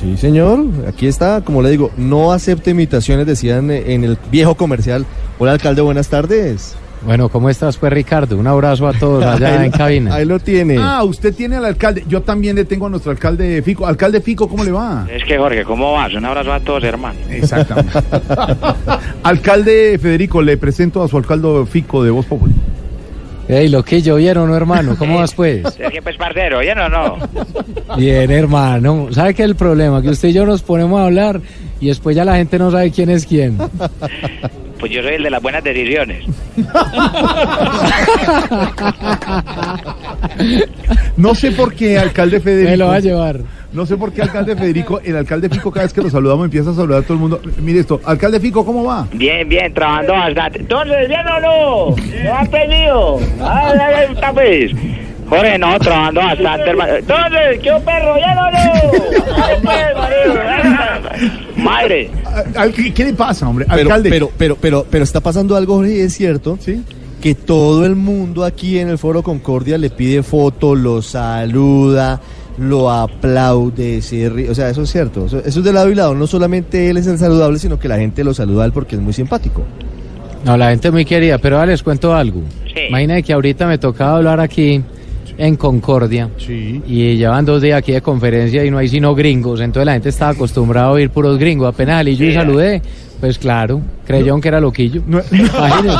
Sí, señor. Aquí está, como le digo, no acepte imitaciones, decían eh, en el viejo comercial. Hola, alcalde, buenas tardes. Bueno, ¿cómo estás, pues, Ricardo? Un abrazo a todos allá en cabina. Ahí lo tiene. Ah, usted tiene al alcalde. Yo también le tengo a nuestro alcalde Fico. Alcalde Fico, ¿cómo le va? Es que Jorge, ¿cómo vas? Un abrazo a todos, hermano. Exactamente. alcalde Federico, le presento a su alcalde Fico de Voz Popular. Ey, lo que yo vieron, ¿no, hermano? ¿Cómo vas, pues? Es que, pues, parcero, ¿ya no, no? Bien, hermano. ¿Sabe qué es el problema? Que usted y yo nos ponemos a hablar y después ya la gente no sabe quién es quién. Pues yo soy el de las buenas decisiones. No sé por qué, alcalde Federico. Me lo va a llevar. No sé por qué, alcalde Federico, el alcalde Fico, cada vez que lo saludamos, empieza a saludar a todo el mundo. Mire esto, alcalde Fico, ¿cómo va? Bien, bien, trabajando bastante. Entonces, ¿bien o no? ¿Me han pedido? Ay, ay, ay, está pues. Jorge, no, trabajando bastante, hermano. Entonces, ¿qué perro? ¿Ya no, no? ¿Qué qué le pasa, hombre? pero, Alcalde. pero, pero, pero, pero está pasando algo, Jorge, y es cierto. ¿Sí? que todo el mundo aquí en el Foro Concordia le pide foto, lo saluda, lo aplaude, se ríe. O sea, eso es cierto. Eso, eso es de lado y lado. No solamente él es el saludable, sino que la gente lo saluda a él porque es muy simpático. No, la gente es muy querida, pero ahora les cuento algo. Sí. Imagínate que ahorita me tocaba hablar aquí en Concordia Sí. y llevan dos días aquí de conferencia y no hay sino gringos, entonces la gente estaba acostumbrada a oír puros gringos. Apenas salí yo y saludé, pues claro, creyeron que era loquillo. No- Imagínense.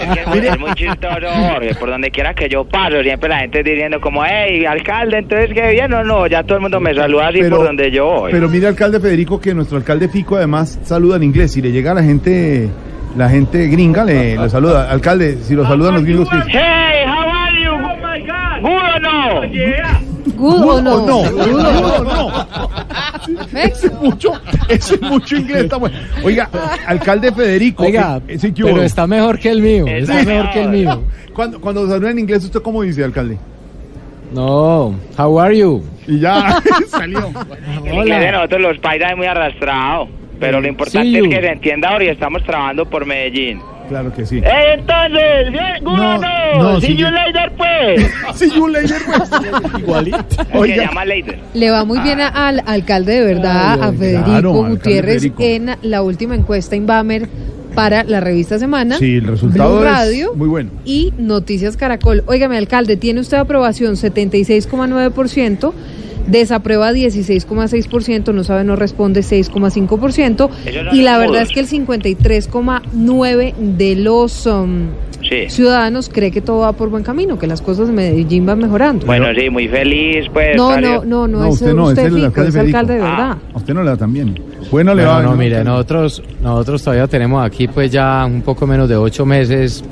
Es que es muy, es muy chistoso, Jorge. Por donde quiera que yo paso, siempre la gente diciendo como, hey, alcalde, entonces, ¿qué bien o no? Ya todo el mundo me saluda así por donde yo voy. Pero mire, alcalde Federico, que nuestro alcalde Fico además saluda en inglés. Si le llega a la gente, la gente gringa, le, le saluda. Alcalde, si lo saludan los gringos, ¿qué? Hey, how are you? Oh my God. ¿Good Good o no. no, Good o no, no. no. Ese es mucho, ese es mucho inglés. está bueno. Oiga, alcalde Federico. Oiga, eh, sí, ¿qué pero está mejor que el mío, está Sí. mejor que el mío. Cuando, cuando saluda en inglés, ¿usted cómo dice, alcalde? No, how are you? Y ya salió. El inglés de nosotros los paisas es muy arrastrado. Pero lo importante Sí, es que se entienda ahora y estamos trabajando por Medellín. Claro que sí. Eh, entonces, ¿bien? ¿Good No, sí, you yo- later, pues. Sí, you later, pues. Igualito. Oiga, llama later. Le va muy bien a- al alcalde de verdad, Ay, a Federico claro, Gutiérrez, Federico. en la última encuesta Inbamer para la revista Semana. sí, el resultado Blue es Radio muy bueno. y Noticias Caracol. Óigame, alcalde, tiene usted aprobación 76,9%, desaprueba 16,6%, no sabe, no responde 6,5%, Ellos son y la verdad es que el 53,9% de los um, Sí. ciudadanos cree que todo va por buen camino, que las cosas en Medellín van mejorando. Bueno, sí, muy feliz, pues. no, no, no, no, No, es usted no, usted, es el Fico, alcalde es alcalde de Ah. verdad. A usted no le da tan bien. Bueno, le Bueno, va. no, mire, nosotros, nosotros todavía tenemos aquí pues ya un poco menos de ocho meses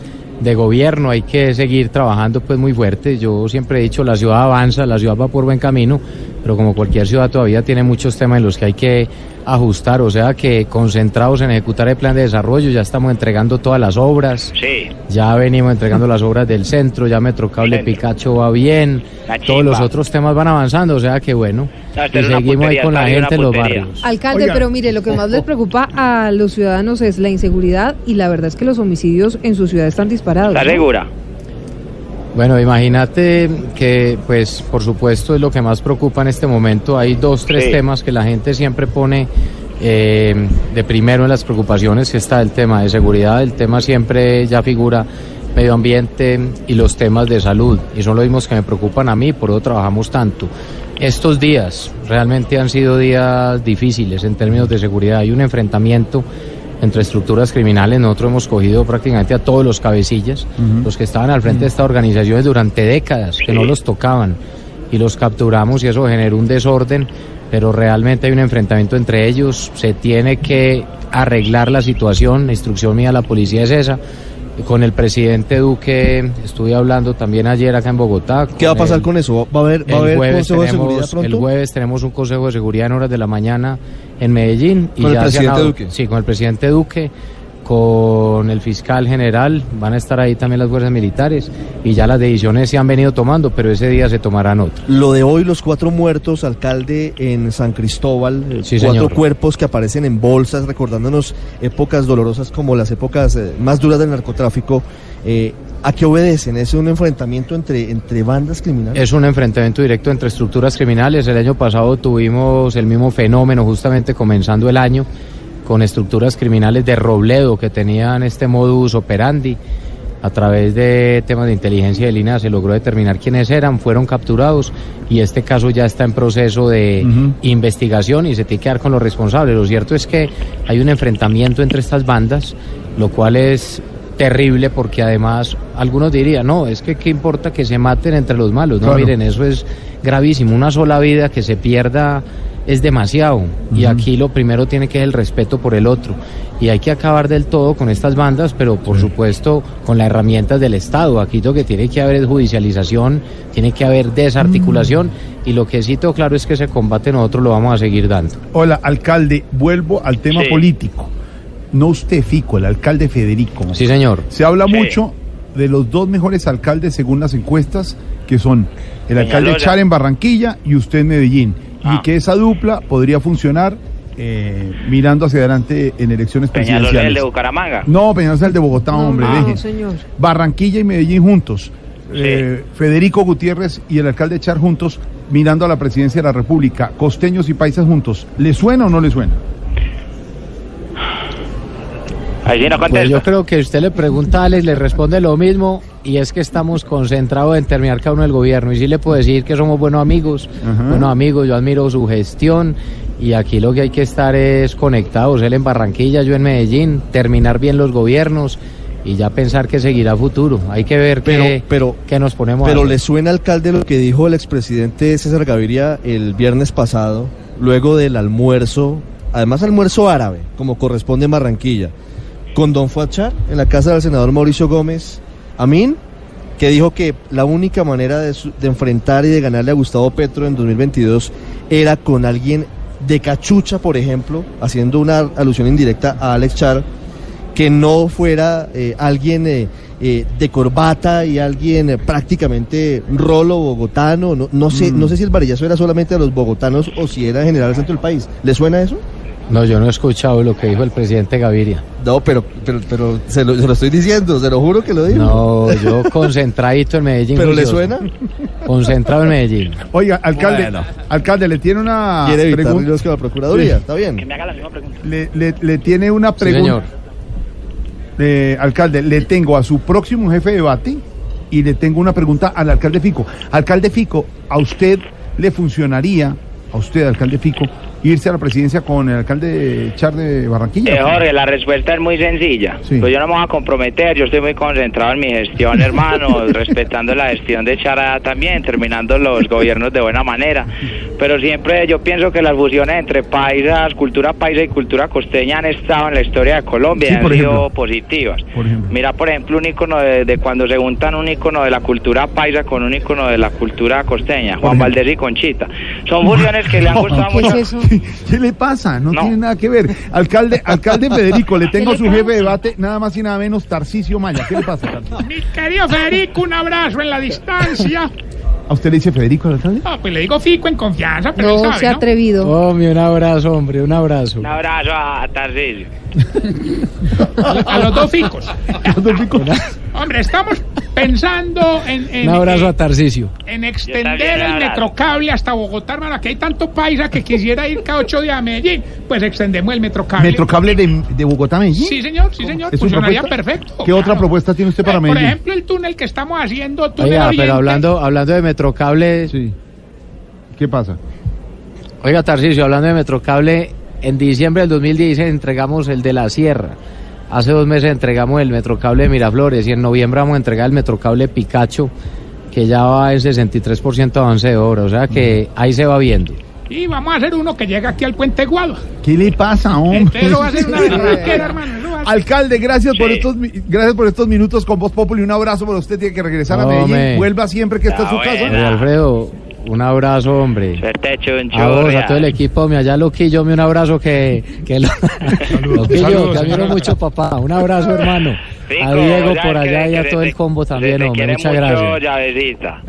de gobierno, hay que seguir trabajando pues muy fuerte. Yo siempre he dicho, la ciudad avanza, la ciudad va por buen camino, pero como cualquier ciudad todavía tiene muchos temas en los que hay que ajustar, o sea que concentrados en ejecutar el plan de desarrollo, ya estamos entregando todas las obras, Sí. ya venimos entregando las obras del centro, ya Metrocable. Picacho va bien, todos los otros temas van avanzando, o sea que bueno, y seguimos ahí con la está gente en los barrios. Alcalde, Oiga. pero mire, lo que más les preocupa a los ciudadanos es la inseguridad y la verdad es que los homicidios en su ciudad están disparados. ¿Estás ¿no? Bueno, imagínate que, pues, por supuesto, es lo que más preocupa en este momento. Hay dos, tres Sí. temas que la gente siempre pone eh, de primero en las preocupaciones, que está el tema de seguridad, el tema siempre ya figura medio ambiente y los temas de salud. Y son los mismos que me preocupan a mí, por eso trabajamos tanto. Estos días realmente han sido días difíciles en términos de seguridad. Hay un enfrentamiento entre estructuras criminales. Nosotros hemos cogido prácticamente a todos los cabecillas, los que estaban al frente de estas organizaciones durante décadas, que no los tocaban, y los capturamos y eso generó un desorden, pero realmente hay un enfrentamiento entre ellos. Se tiene que arreglar la situación. La instrucción mía a la policía es esa. Con el presidente Duque estuve hablando también ayer acá en Bogotá. ¿Qué va a pasar el- con eso? ¿Va a haber, va a haber consejo de tenemos- seguridad pronto? El jueves tenemos un consejo de seguridad en horas de la mañana en Medellín. ¿Con el ya presidente ado- Duque? Sí, con el presidente Duque, con el fiscal general, van a estar ahí también las fuerzas militares y ya las decisiones se han venido tomando, pero ese día se tomarán otras. Lo de hoy, los cuatro muertos, alcalde, en San Cristóbal, eh, Sí, cuatro señor. cuerpos que aparecen en bolsas, recordándonos épocas dolorosas como las épocas eh, más duras del narcotráfico. eh, ¿A qué obedecen? ¿Es un enfrentamiento entre, entre bandas criminales? Es un enfrentamiento directo entre estructuras criminales. El año pasado tuvimos el mismo fenómeno justamente comenzando el año con estructuras criminales de Robledo que tenían este modus operandi. A través de temas de inteligencia de línea se logró determinar quiénes eran, fueron capturados y este caso ya está en proceso de investigación y se tiene que dar con los responsables. Lo cierto es que hay un enfrentamiento entre estas bandas, lo cual es terrible porque además algunos dirían, no, es que qué importa que se maten entre los malos. No, Claro. miren, eso es gravísimo. Una sola vida que se pierda es demasiado. Y aquí lo primero tiene que ser el respeto por el otro. Y hay que acabar del todo con estas bandas, pero por supuesto con las herramientas del Estado. Aquí lo que tiene que haber es judicialización, tiene que haber desarticulación. Y lo que sí tengo claro es que ese combate nosotros lo vamos a seguir dando. Hola, alcalde, vuelvo al tema Sí. político. No usted, Fico, el alcalde Federico. Sí, señor. Se habla Sí. mucho de los dos mejores alcaldes según las encuestas, que son el alcalde. Char en Barranquilla y usted en Medellín. Y Ah. que esa dupla podría funcionar eh, mirando hacia adelante en elecciones Peñalol el presidenciales. de Bucaramanga. No, Peñalosa es el de Bogotá, No, hombre. no, deje. señor. Barranquilla y Medellín juntos. Eh, Federico Gutiérrez y el alcalde Char juntos mirando a la presidencia de la República. Costeños y paisas juntos. ¿Le suena o no le suena? Ahí sí no Pues yo creo que usted le pregunta a Alex, le responde lo mismo y es que estamos concentrados en terminar cada uno del gobierno y sí le puedo decir que somos buenos amigos, Ajá. buenos amigos, yo admiro su gestión y aquí lo que hay que estar es conectados, él en Barranquilla, yo en Medellín, terminar bien los gobiernos y ya pensar que seguirá futuro. Hay que ver Pero- qué, pero- qué nos ponemos a Pero le suena, alcalde, lo que dijo el expresidente César Gaviria el viernes pasado, luego del almuerzo, además almuerzo árabe, como corresponde en Barranquilla, con Don Fuachar en la casa del senador Mauricio Gómez Amín, que dijo que la única manera de, su- de enfrentar y de ganarle a Gustavo Petro en 2022 era con alguien de cachucha, por ejemplo, haciendo una alusión indirecta a Alex Char, que no fuera eh, alguien eh, eh, de corbata y alguien eh, prácticamente rolo bogotano. No, no sé, Mm. no sé si el varillazo era solamente a los bogotanos o si era en general al centro del país. ¿Le suena eso? No, yo no he escuchado lo que dijo el presidente Gaviria. No, pero, pero, pero se, lo, se lo estoy diciendo, se lo juro que lo digo. No, yo concentradito en Medellín. ¿Pero le suena? Concentrado en Medellín. Oiga, alcalde, Bueno. alcalde, le tiene una pregunta. con la Procuraduría, Sí. ¿está bien? Que me haga la misma pregunta. Le, le- le tiene una Sí, pregunta. señor. Eh, alcalde, le tengo a su próximo jefe de debate y le tengo una pregunta al alcalde Fico. Alcalde Fico, ¿a usted le funcionaría, a usted, alcalde Fico, irse a la presidencia con el alcalde Char de Barranquilla? Eh, Jorge, la respuesta es muy sencilla. Sí. Pues yo no me voy a comprometer, yo estoy muy concentrado en mi gestión, hermano, respetando la gestión de Chara también, terminando los gobiernos de buena manera. Pero siempre yo pienso que las fusiones entre paisas, cultura paisa y cultura costeña han estado en la historia de Colombia Sí, y han sido positivas. Por ejemplo. Mira, por ejemplo, un icono de, de cuando se juntan un icono de la cultura paisa con un icono de la cultura costeña, Juan. Valdés y Conchita. Son fusiones que le han gustado ¿Qué mucho. es eso? ¿Qué, qué le pasa? No, No. tiene nada que ver. Alcalde, alcalde Federico, le tengo a le su jefe de debate, nada más y nada menos, Tarcisio Maya. ¿Qué le pasa, Tarcisio? Mi querido Federico, un abrazo en la distancia. ¿A usted le dice Federico al alcalde? Ah, pues le digo Fico en confianza, pero él No sabe, se ha ¿no? atrevido. Hombre, un abrazo, hombre, un abrazo. Un abrazo a Tarcisio. A los dos Ficos. Alcalde Fico. Hombre, estamos pensando en, en, Un abrazo en- a Tarcisio. en Yo extender el metrocable hasta Bogotá, hermano. Aquí hay tanto paisa que quisiera ir cada ocho días a Medellín. Pues extendemos el metrocable. Metrocable de, de Bogotá a Medellín. Sí, señor, sí, señor. ¿Es su Funcionaría propuesta? perfecto. ¿Qué otra propuesta tiene usted para Eh, Por Medellín? ejemplo, el túnel que estamos haciendo, túnel Oiga, pero hablando, hablando de Metrocable, Sí. ¿Qué pasa? oiga Tarcisio, hablando de Metrocable, en diciembre del 2016 entregamos el de la Sierra. Hace dos meses entregamos el Metrocable de Miraflores y en noviembre vamos a entregar el Metrocable Picacho, que ya va en 63% de avance de obra. O sea que ahí se va viendo. Y vamos a hacer uno que llega aquí al Puente Guado. ¿Qué le pasa, hombre? Entonces lo va a hacer una berraquera, hermano. Alcalde, gracias por estos gracias por estos minutos con Voz Populi. Un abrazo para usted. Tiene que regresar a Medellín. me- Vuelva siempre que está en Ah, su casa. Alfredo, un abrazo, hombre. Suerte, chuncho. A vos, a todo el equipo, me allá Loquillo, me un abrazo que, que lo, Loquillo, saludos, te admiro mucho, papá. Un abrazo, hermano. Fico, a Diego ya por que- allá y que a todo el combo también, hombre. Muchas mucho, gracias. llavecita.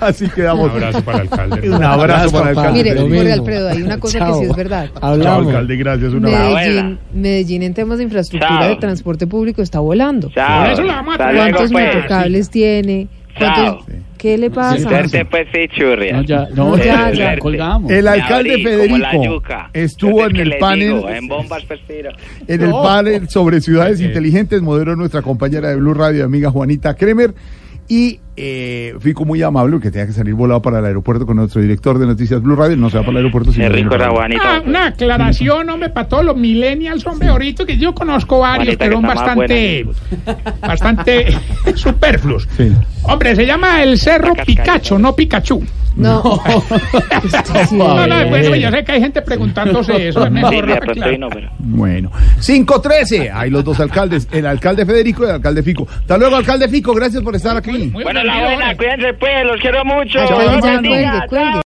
Así Un quedamos. abrazo para el alcalde. Un abrazo para el alcalde. Mire, Jorge. Alfredo, hay una cosa que Chao. sí es verdad. Chao, Hablamos. alcalde, gracias. Un abrazo. Medellín. Medellín en temas de infraestructura Chao. de transporte público está volando. Chao. Por eso la vamos a Hasta traer. luego, ¿Cuántos pues. metrocables tiene? ¿Cuántos- Chao. ¿Qué le pasa? Suerte, pues, sí, churria. No, ya, No, ya, ya, ya. colgamos. El alcalde Federico estuvo en el panel digo, en bombas, pues, en el panel sobre ciudades inteligentes, moderó nuestra compañera de Blue Radio, amiga Juanita Kremer. Y eh, Fico muy amable, que tenía que salir volado para el aeropuerto con nuestro director de noticias Blue Radio. No se va para el aeropuerto, sino rico era. Ah, una aclaración, hombre, para todos los millennials, hombre, ahorita que yo conozco varios, Juanita, pero que son bastante, bastante superfluos. Sí. Hombre, se llama el Cerro. Picacho, no Pikachu. No. Usted sí No, no, bueno, yo sé que hay gente preguntándose eso, es Sí, aclarar. ahí no, pero... Bueno, 513. Hay los dos alcaldes, el alcalde Federico y el alcalde Fico. Hasta luego, alcalde Fico. Gracias por estar aquí. Muy Bueno, la buena, cuídense, pues, los quiero mucho. Ay,